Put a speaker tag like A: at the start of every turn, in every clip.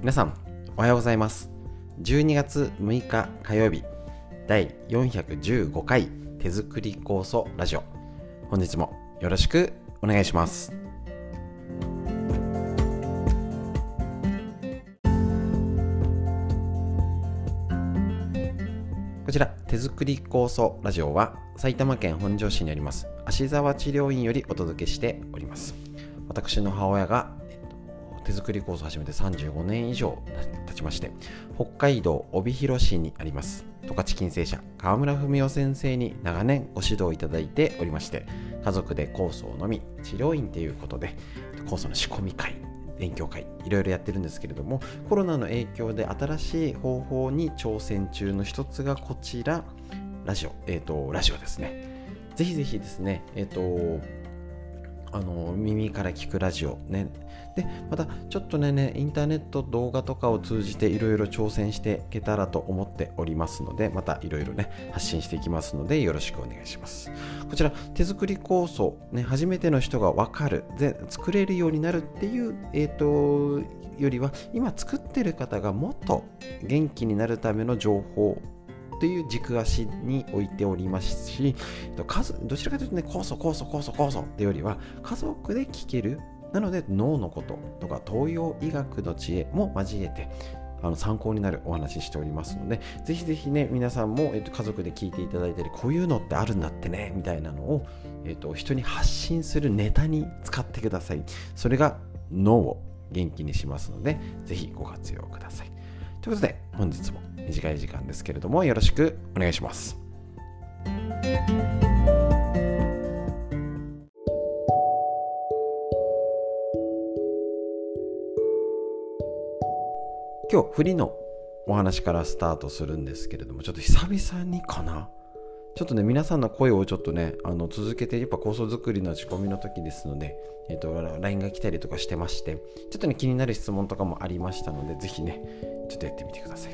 A: 皆さんおはようございます。12月6日火曜日第415回手作り酵素ラジオ。本日もよろしくお願いします。こちら手作り酵素ラジオは埼玉県本庄市にあります芦沢治療院よりお届けしております。私の母親が手作りコースを始めて35年以上経ちまして北海道帯広市にあります。十勝金星社川村文夫先生に長年ご指導いただいておりまして家族で酵素を飲み治療院ということで酵素の仕込み会勉強会いろいろやってるんですけれどもコロナの影響で新しい方法に挑戦中の一つがこちらラジオえっ、ー、とラジオですね。ぜひぜひですねえっ、ー、とあの耳から聞くラジオね。でまたちょっとねねインターネット動画とかを通じていろいろ挑戦していけたらと思っておりますのでまたいろいろね発信していきますのでよろしくお願いします。こちら手作り構想ね初めての人が分かるで作れるようになるっていうえっ、ー、とよりは今作ってる方がもっと元気になるための情報という軸足に置いておりますし数どちらかというとね酵素酵素酵素酵素っていうよりは家族で聞けるなので脳のこととか東洋医学の知恵も交えてあの参考になるお話ししておりますので、ぜひぜひね、皆さんも、えっと、家族で聞いていただいたり、こういうのってあるんだってね、みたいなのを、えっと、人に発信するネタに使ってください。それが脳を元気にしますので、ぜひご活用ください。ということで、本日も短い時間ですけれどもよろしくお願いします。今日振りのお話からスタートするんですけれどもちょっと久々にかなちょっとね皆さんの声をちょっとねあの続けてやっぱ構想作りの仕込みの時ですので、えーと、LINE が来たりとかしてましてちょっとね気になる質問とかもありましたのでぜひねちょっとやってみてください。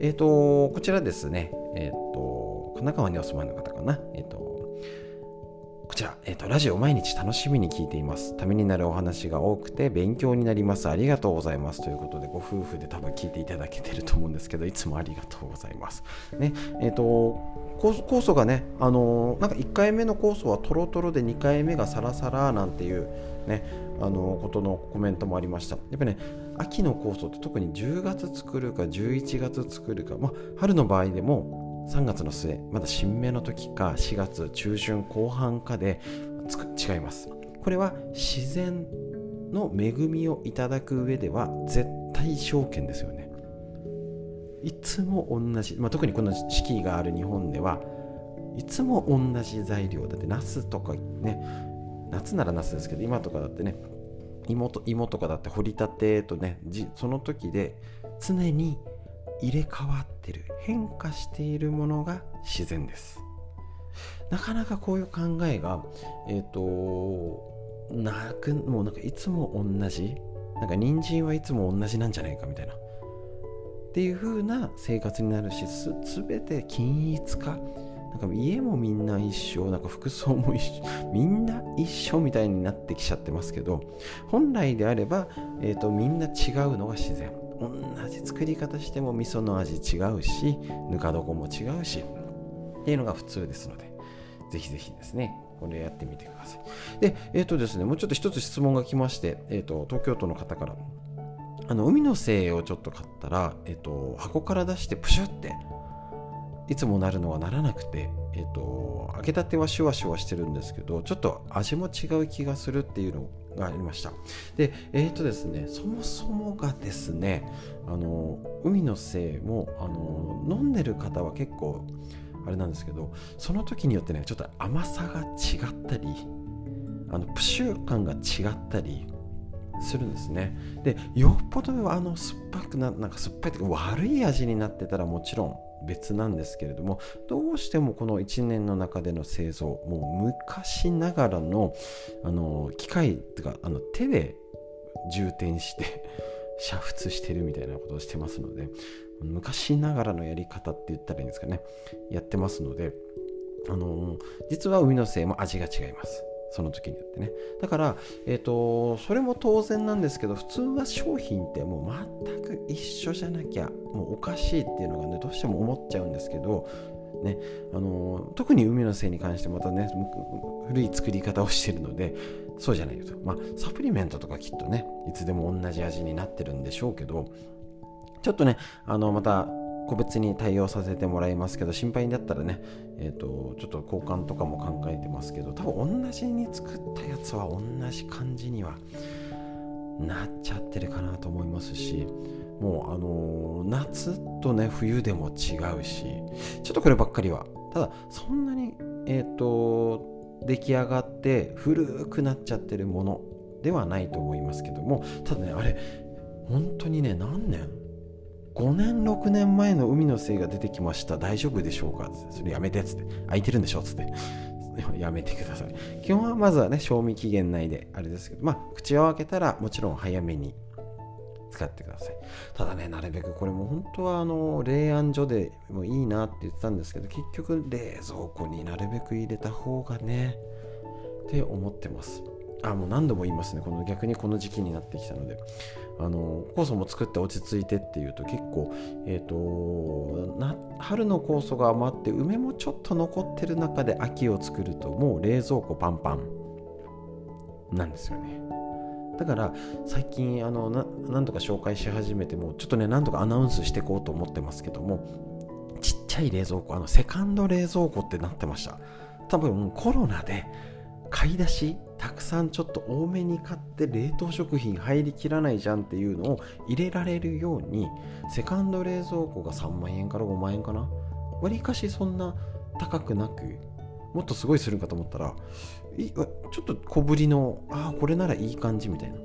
A: えっ、ー、と、こちらですね、えっ、ー、と、神奈川にお住まいの方かな？えっ、と、ちら、えっ、と、ラジオ毎日楽しみに聞いています。ためになるお話が多くて勉強になります。ありがとうございます。ということで、ご夫婦で多分聞いていただけてると思うんですけど、いつもありがとうございます。ね、えっ、と、酵素がね、あのなんか1回目の酵素はトロトロで2回目がサラサラなんていうね、あのことのコメントもありましたやっぱね秋の酵素って特に10月作るか11月作るか、まあ、春の場合でも3月の末まだ新芽の時か4月中旬後半かで違います。これは自然の恵みをいただく上では絶対条件ですよね。いつも同じ、まあ、特にこの四季がある日本ではいつも同じ材料だってナスとかね夏なら夏ですけど今とかだってね芋と芋とかだって掘りたてとねその時で常に入れ替わってる変化しているものが自然です。なかなかこういう考えがえっ、ー、となくもうなんかいつも同じなんか人参はいつも同じなんじゃないかみたいな。っていう風な生活になるしす全て均一化。なんか家もみんな一緒なんか服装も一緒 みんな一緒みたいになってきちゃってますけど本来であれば、えーと、みんな違うのが自然。同じ作り方しても味噌の味違うしぬか床も違うしっていうのが普通ですのでぜひぜひですねこれやってみてください。でえっ、ー、とですねもうちょっと一つ質問が来まして、えーと、東京都の方から。あの海の精をちょっと買ったら、え、ー、と、箱から出してプシュっていつもなるのはならなくて、えっと、開けたてはシュワシュワしてるんですけどちょっと味も違う気がするっていうのをがありました。でえっ、とですねそもそもがですねあの海のせいもあの飲んでる方は結構あれなんですけどその時によってねちょっと甘さが違ったりあのプシュ感が違ったりするんですね。でよっぽどあの酸っぱくななんか酸っぱいとか悪い味になってたらもちろん別なんですけれどもどうしてもこの1年の中での製造もう昔ながらのあの機械とかあの手で充填して 煮沸してるみたいなことをしてますので昔ながらのやり方って言ったらいいんですかね。やってますのであの実は海の精も味が違います。その時によってね。だから、えーと、それも当然なんですけど普通は商品ってもう全く一緒じゃなきゃもうおかしいっていうのがねどうしても思っちゃうんですけどねあの特に海のせいに関してまたね古い作り方をしてるのでそうじゃないよと。まあサプリメントとかきっとねいつでも同じ味になってるんでしょうけどちょっとねあのまた個別に対応させてもらいますけど心配だったらね、えーと、ちょっと交換とかも考えてますけど多分同じに作ったやつは同じ感じにはなっちゃってるかなと思いますしもうあのー、夏とね冬でも違うしちょっとこればっかりは。ただそんなにえっ、ー、と出来上がって古くなっちゃってるものではないと思いますけどもただねあれ本当にね何年5年6年前の海の精が出てきました。大丈夫でしょうか？ってそれやめてっつって。空いてるんでしょっつって。やめてください。基本はまずはね賞味期限内であれですけど。まあ口を開けたらもちろん早めに使ってください。ただねなるべくこれも本当はあの冷暗所でもいいなって言ってたんですけど結局冷蔵庫になるべく入れた方がねって思ってます。あもう何度も言いますね。この逆にこの時期になってきたので。あの酵素も作って落ち着いてっていうと結構、えーと、な春の酵素が余って梅もちょっと残ってる中で秋を作るともう冷蔵庫パンパンなんですよね。だから最近あのな何とか紹介し始めてもちょっとね何とかアナウンスしていこうと思ってますけどもちっちゃい冷蔵庫あのセカンド冷蔵庫ってなってました。多分コロナで買い出したくさんちょっと多めに買って冷凍食品入りきらないじゃんっていうのを入れられるようにセカンド冷蔵庫が3万円から5万円かな？わりかしそんな高くなくもっとすごいするんかと思ったらちょっと小ぶりのああこれならいい感じみたいな。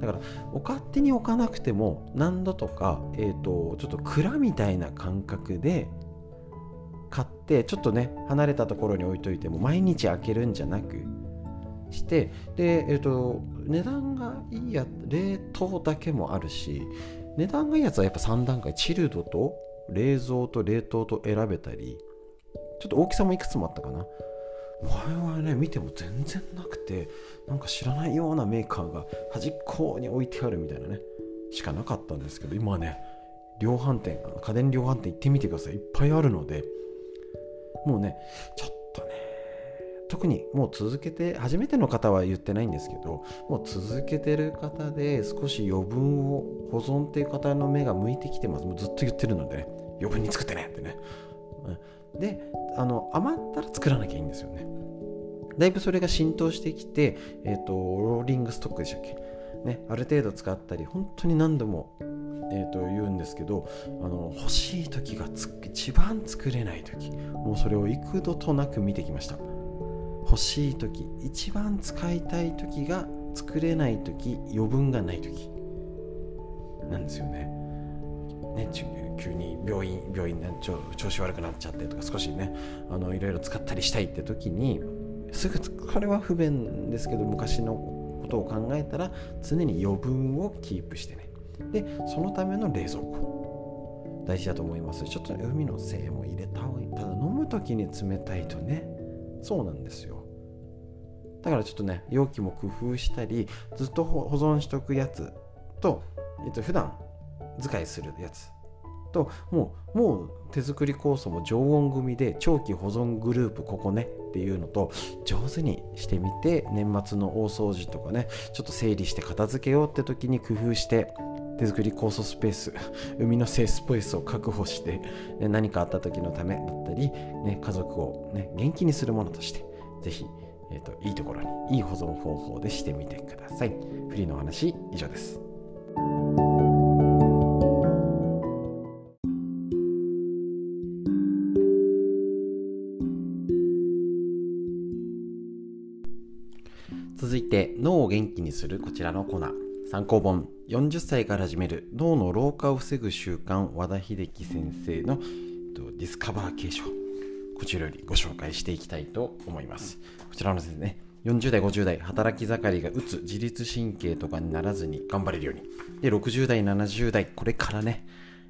A: だからお勝手に置かなくても何度とか、えーと、ちょっと蔵みたいな感覚で買ってちょっとね離れたところに置いといても毎日開けるんじゃなくしてで、えーと、値段がいいや冷凍だけもあるし値段がいいやつはやっぱ3段階チルドと冷蔵と冷凍と選べたりちょっと大きさもいくつもあったかな。前はね見ても全然なくてなんか知らないようなメーカーが端っこに置いてあるみたいなねしかなかったんですけど今はね量販店家電量販店行ってみてください。いっぱいあるのでもうねちょっ特にもう続けて初めての方は言ってないんですけどもう続けてる方で少し余分を保存っていう方の目が向いてきてます。もうずっと言ってるのでね余分に作ってねってね。うん。であの余ったら作らなきゃいいんですよね。だいぶそれが浸透してきて、えーと、ローリングストックでしたっけ、ね、ある程度使ったり本当に何度も、えーと、言うんですけどあの欲しい時が一番作れない時もうそれを幾度となく見てきました。欲しい時一番使いたい時が作れない時余分がない時なんですよね。ね急に病院病院調子悪くなっちゃってとか少しねあのいろいろ使ったりしたいって時にすぐこれは不便ですけど昔のことを考えたら常に余分をキープしてね。でそのための冷蔵庫。大事だと思います。ちょっと、海の精も入れた方がいい。ただ飲む時に冷たいとねそうなんですよ。だからちょっとね容器も工夫したりずっと保存しとくやつと、えっと、普段使いするやつ。ともうもう手作り酵素も常温組で長期保存グループここねっていうのと上手にしてみて年末の大掃除とかねちょっと整理して片付けようって時に工夫して手作り酵素スペース 海のせいスペースを確保して、ね、何かあった時のためだったり、ね、家族を、ね、元気にするものとして是非えーと、いいところにいい保存方法でしてみてください。フリーの話以上です。続いて脳を元気にするこちらのコーナー参考本40歳から始める脳の老化を防ぐ習慣和田秀樹先生のディスカバー継承こちらよりご紹介していきたいと思います。こちらのですね、40代、50代、働き盛りがうつ、自律神経とかにならずに頑張れるように。で、60代、70代、これからね、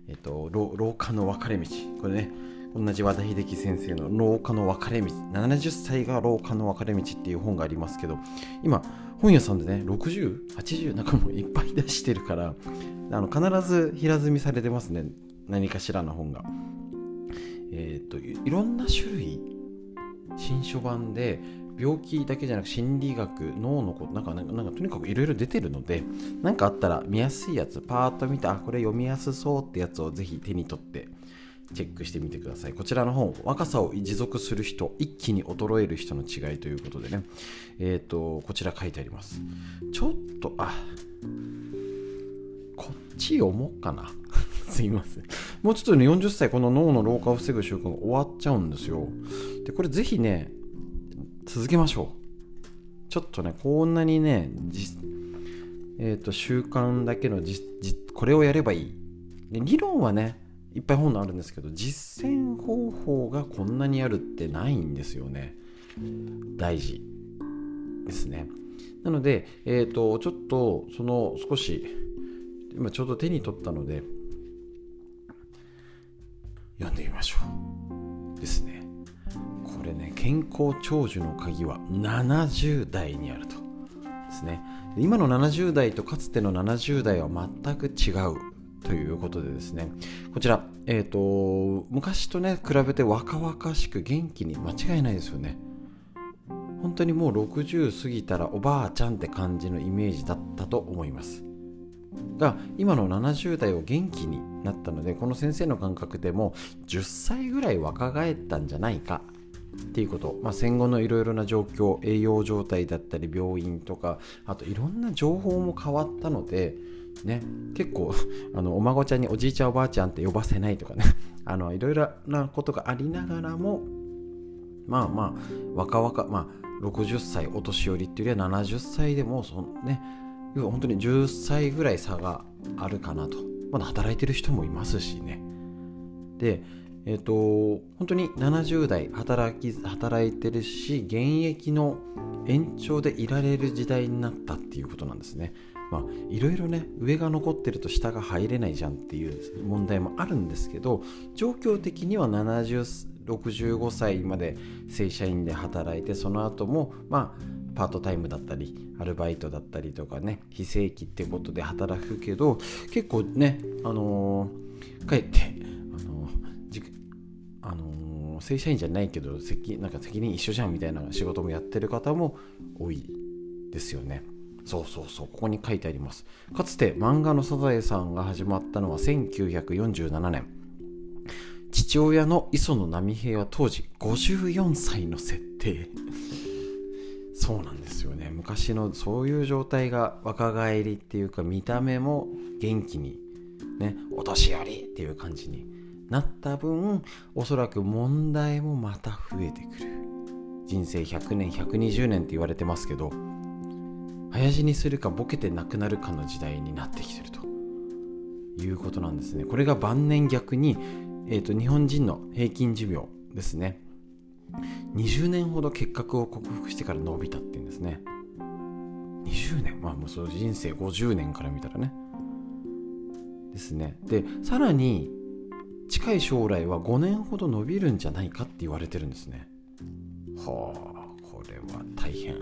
A: えっと、老化の分かれ道。これね、同じ和田秀樹先生の「老化の分かれ道」70歳が老化の分かれ道っていう本がありますけど今本屋さんでね6080なんかもいっぱい出してるからあの必ず平積みされてますね何かしらの本がえっ、といろんな種類新書版で病気だけじゃなく心理学脳のことなんかなんかとにかくいろいろ出てるので何かあったら見やすいやつパーッと見てあこれ読みやすそうってやつをぜひ手に取ってチェックしてみてください。こちらの本、若さを持続する人、一気に衰える人の違いということでね、えっ、ー、と、こちら書いてあります。ちょっと、あ、こっち読もうかな。すいません。もうちょっとね、40歳、この脳の老化を防ぐ習慣が終わっちゃうんですよ。で、これぜひね、続けましょう。ちょっとね、こんなにね、えっ、ー、と、習慣だけのじこれをやればいい。で理論はね、いっぱい本あるんですけど実践方法がこんなにあるってないんですよね大事ですねなので、えーと、ちょっとその少し今ちょうど手に取ったので読んでみましょう。ですね。これね健康長寿の鍵は70代にあると。ですね。今の70代とかつての70代は全く違うということでですね、こちら、えっ、ー、と、昔とね、比べて若々しく元気に間違いないですよね。本当にもう60過ぎたらおばあちゃんって感じのイメージだったと思います。が、今の70代を元気になったので、この先生の感覚でも10歳ぐらい若返ったんじゃないかっていうこと、まあ、戦後のいろいろな状況栄養状態だったり病院とかあといろんな情報も変わったのでね、結構 あのお孫ちゃんにおじいちゃんおばあちゃんって呼ばせないとかね。いろいろなことがありながらもまあまあ若々まあ60歳お年寄りっていうよりは70歳でもそね本当に10歳ぐらい差があるかなと。まだ働いてる人もいますしね。でえっ、ー、と本当に70代働き働いてるし現役の延長でいられる時代になったっていうことなんですね。まあいろいろね上が残ってると下が入れないじゃんっていう問題もあるんですけど状況的には7065歳まで正社員で働いてその後もまあパートタイムだったりアルバイトだったりとかね非正規ってことで働くけど結構ねあのー、かえってあのー、あのー、正社員じゃないけど責なんか責任一緒じゃんみたいな仕事もやってる方も多いですよね。そうそうそうここに書いてあります。かつて漫画のサザエさんが始まったのは1947年。父親の磯野波平は当時54歳の設定。そうなんですよね。昔のそういう状態が若返りっていうか見た目も元気にねお年寄りっていう感じになった分おそらく問題もまた増えてくる。人生100年120年って言われてますけど早死にするかボケてなくなるかの時代になってきてると。いうことなんですね。これが晩年逆に、えーと、日本人の平均寿命ですね。20年ほど結核を克服してから伸びたっていうんですね。20年？まあもうその人生50年から見たらね。ですね。でさらに近い将来は5年ほど伸びるんじゃないかって言われてるんですね。はあこれは大変。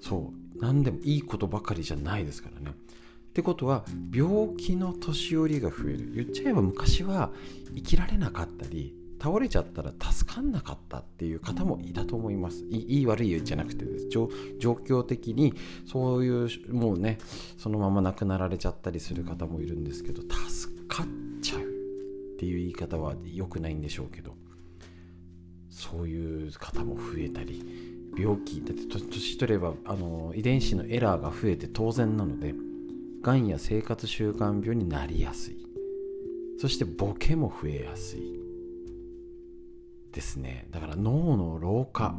A: そう。何でもいいことばかりじゃないですからね。ってことは病気の年寄りが増える。言っちゃえば昔は生きられなかったり倒れちゃったら助かんなかったっていう方もいたと思います。いい悪いじゃなくてです。状況的にそういうもうねそのまま亡くなられちゃったりする方もいるんですけど助かっちゃうっていう言い方は良くないんでしょうけどそういう方も増えたり病気だって年取ればあの遺伝子のエラーが増えて当然なのでがんや生活習慣病になりやすい。そしてボケも増えやすい。ですね。だから脳の老化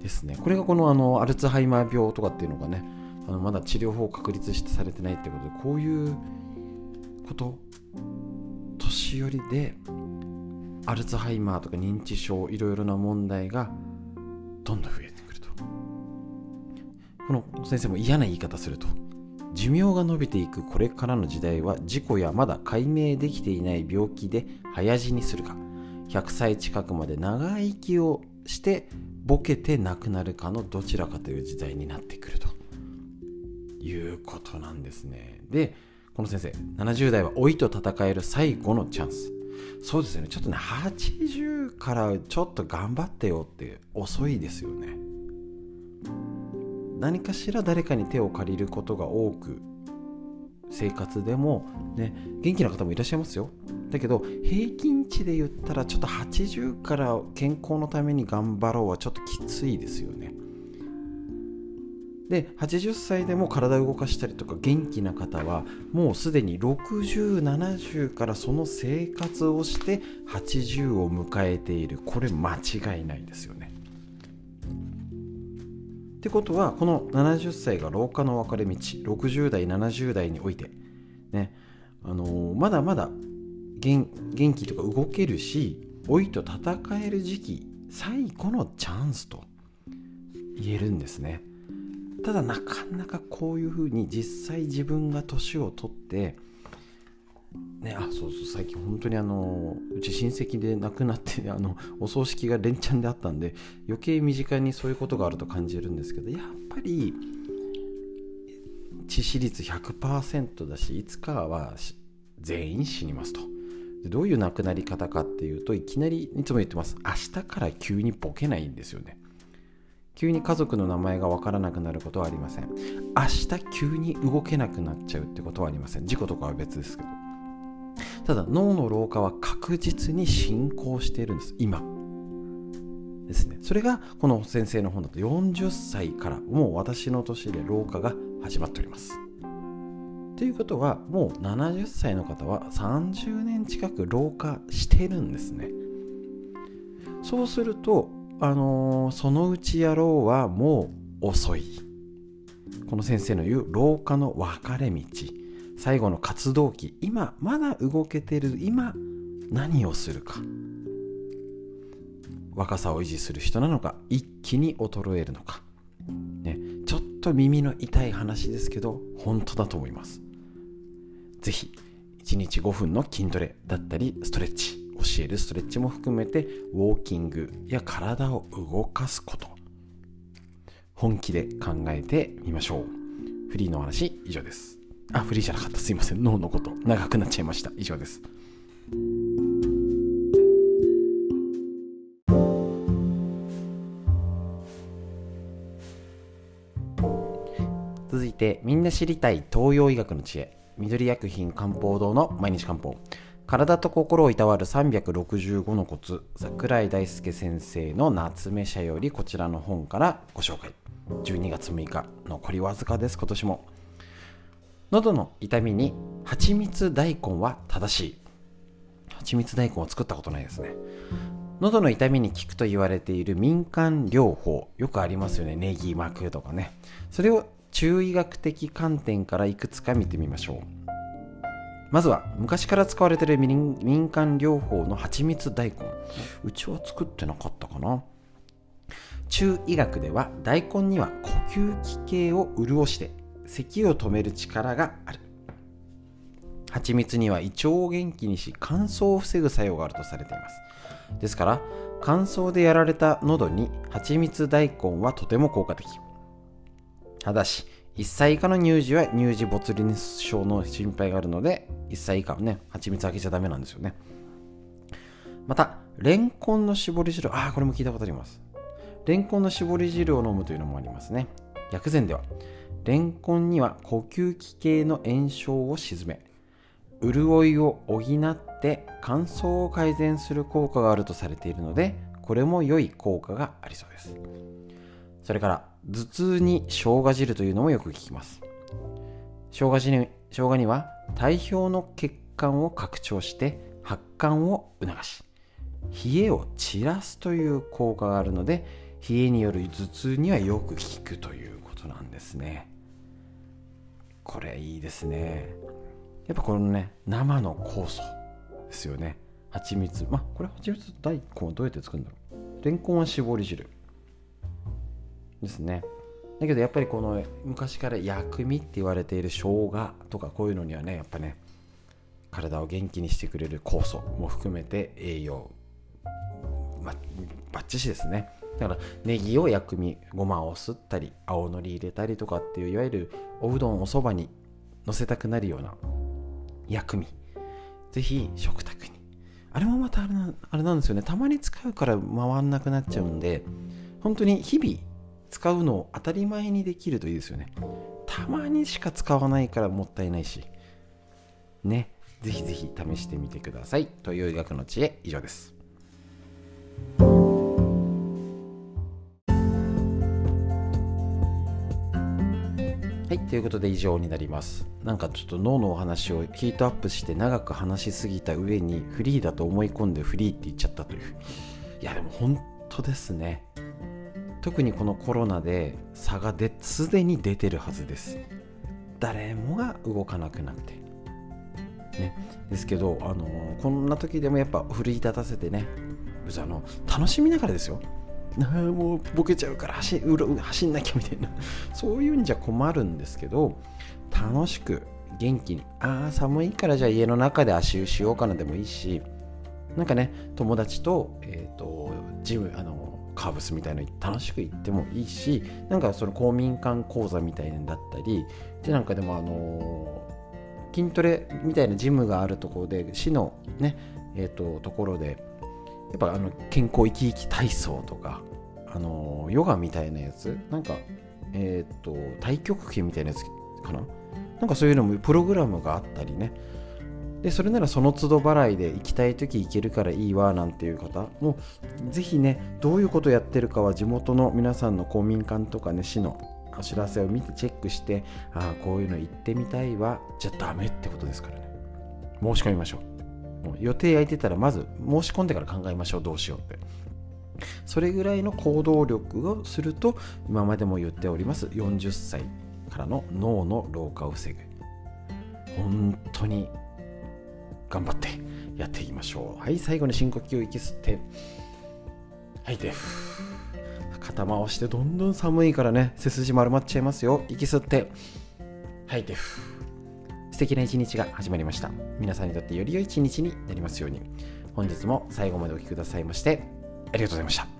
A: ですね。これがこのあのアルツハイマー病とかっていうのがねあのまだ治療法を確立してされてないってことでこういうこと年寄りでアルツハイマーとか認知症いろいろな問題がどんどん増えてくると。この先生も嫌な言い方すると。寿命が延びていくこれからの時代は事故やまだ解明できていない病気で早死にするか。100歳近くまで長生きをしてボケて亡くなるかのどちらかという時代になってくると。いうことなんですね。でこの先生70代は老いと戦える最後のチャンス。そうですね。ちょっとね80からちょっと頑張ってよって遅いですよね。何かしら誰かに手を借りることが多く生活でもね元気な方もいらっしゃいますよ。だけど平均値で言ったらちょっと80から健康のために頑張ろうはちょっときついですよね。で80歳でも体を動かしたりとか元気な方はもうすでに6070からその生活をして80を迎えている。これ間違いないですよね。ってことはこの70歳が老化の分かれ道60代70代においてねあのー、まだまだ元気とか動けるし老いと戦える時期最後のチャンスと言えるんですね。ただなかなかこういうふうに実際自分が年を取ってね、あそうそう最近本当にあのうち親戚で亡くなって あのお葬式が連チャンであったんで余計身近にそういうことがあると感じるんですけどやっぱり致死率100%だしいつかは全員死にますと。でどういう亡くなり方かっていうといきなりいつも言ってます。明日から急にボケないんですよね。急に家族の名前が分からなくなることはありません。明日急に動けなくなっちゃうってことはありません。事故とかは別ですけど。ただ脳の老化は確実に進行しているんです。今。ですね。それがこの先生の本だと40歳からもう私の年で老化が始まっております。ということはもう70歳の方は30年近く老化してるんですね。そうするとあのー、そのうちやろうはもう遅い。この先生の言う老化の分かれ道。最後の活動期。今まだ動けてる。今何をするか。若さを維持する人なのか。一気に衰えるのか、ね、ちょっと耳の痛い話ですけど本当だと思います。是非1日5分の筋トレだったりストレッチ。教えるストレッチも含めてウォーキングや体を動かすこと本気で考えてみましょうフリーの話以上ですあ、フリーじゃなかった。すいません。脳のこと。長くなっちゃいました。以上です。続いて、みんな知りたい東洋医学の知恵。緑薬品漢方堂の毎日漢方。体と心をいたわる365のコツ桜井大輔先生の夏目社よりこちらの本からご紹介。12月6日残りわずかです今年も。喉の痛みに蜂蜜大根は正しい。蜂蜜大根を作ったことないですね。喉の痛みに効くと言われている民間療法よくありますよね。ネギ巻くとかね。それを中医学的観点からいくつか見てみましょう。まずは昔から使われている民間療法の蜂蜜大根。うちは作ってなかったかな。中医学では大根には呼吸器系を潤して咳を止める力がある。蜂蜜には胃腸を元気にし乾燥を防ぐ作用があるとされています。ですから乾燥でやられた喉に蜂蜜大根はとても効果的。ただし1歳以下の乳児は乳児ボツリヌス症の心配があるので1歳以下はね蜂蜜あげちゃダメなんですよね。またレンコンの絞り汁。ああこれも聞いたことあります。レンコンの絞り汁を飲むというのもありますね。薬膳では。レンコンには呼吸器系の炎症を鎮め潤いを補って乾燥を改善する効果があるとされているのでこれも良い効果がありそうです。それから頭痛に生姜汁というのもよく聞きます。生姜汁生姜には体表の血管を拡張して発汗を促し冷えを散らすという効果があるので冷えによる頭痛にはよく効くということなんですね。これいいですね。やっぱこのね生の酵素ですよね。蜂蜜。まあこれ蜂蜜大根はどうやって作るんだろう。レンコンは絞り汁。ですね。だけどやっぱりこの昔から薬味って言われている生姜とかこういうのにはねやっぱね体を元気にしてくれる酵素も含めて栄養まバッチシですね。だからネギを薬味ごまをすったり青のり入れたりとかっていういわゆるおうどんおそばにのせたくなるような薬味。ぜひ食卓に。あれもまたあれなあれなんですよね。たまに使うから回んなくなっちゃうんで本当に日々使うのを当たり前にできるといいですよね。たまにしか使わないからもったいないし。ね。ぜひぜひ試してみてください。という医学の知恵。以上です。はい。ということで以上になります。なんかちょっと脳のお話をヒートアップして長く話しすぎた上にフリーだと思い込んでフリーって言っちゃったという。いやでも本当ですね。特にこのコロナで差がすでに出てるはずです。誰もが動かなくなって。ね。ですけど、あのー、こんな時でもやっぱ奮い立たせてね。あの楽しみながらですよ。もうボケちゃうから走走んなきゃみたいな。そういうんじゃ困るんですけど楽しく元気にああ寒いからじゃあ家の中で足湯しようかなでもいいし。なんかね友達と,、えーと、ジムあのカーブスみたいなの楽しく行ってもいいしなんかその公民館講座みたいなんだったりでなんかでもあのー、筋トレみたいなジムがあるところで市のねえっ、ー、とところでやっぱあの健康生き生き体操とかあのヨガみたいなやつなんかえっ、と太極拳みたいなやつかな？なんかそういうのもプログラムがあったりね。でそれならその都度払いで行きたい時行けるからいいわなんていう方もぜひねどういうことやってるかは地元の皆さんの公民館とかね市のお知らせを見てチェックしてああこういうの行ってみたいわじゃダメってことですからね。申し込みましょう。もう予定空いてたらまず申し込んでから考えましょう。どうしようって。それぐらいの行動力をすると今までも言っております40歳からの脳の老化を防ぐ。本当に頑張ってやっていきましょう。はい最後に深呼吸を息吸って。吐いて肩回してどんどん寒いからね。背筋丸まっちゃいますよ。息吸って。吐いて素敵な一日が始まりました。皆さんにとってより良い一日になりますように。本日も最後までお聴きくださいましてありがとうございました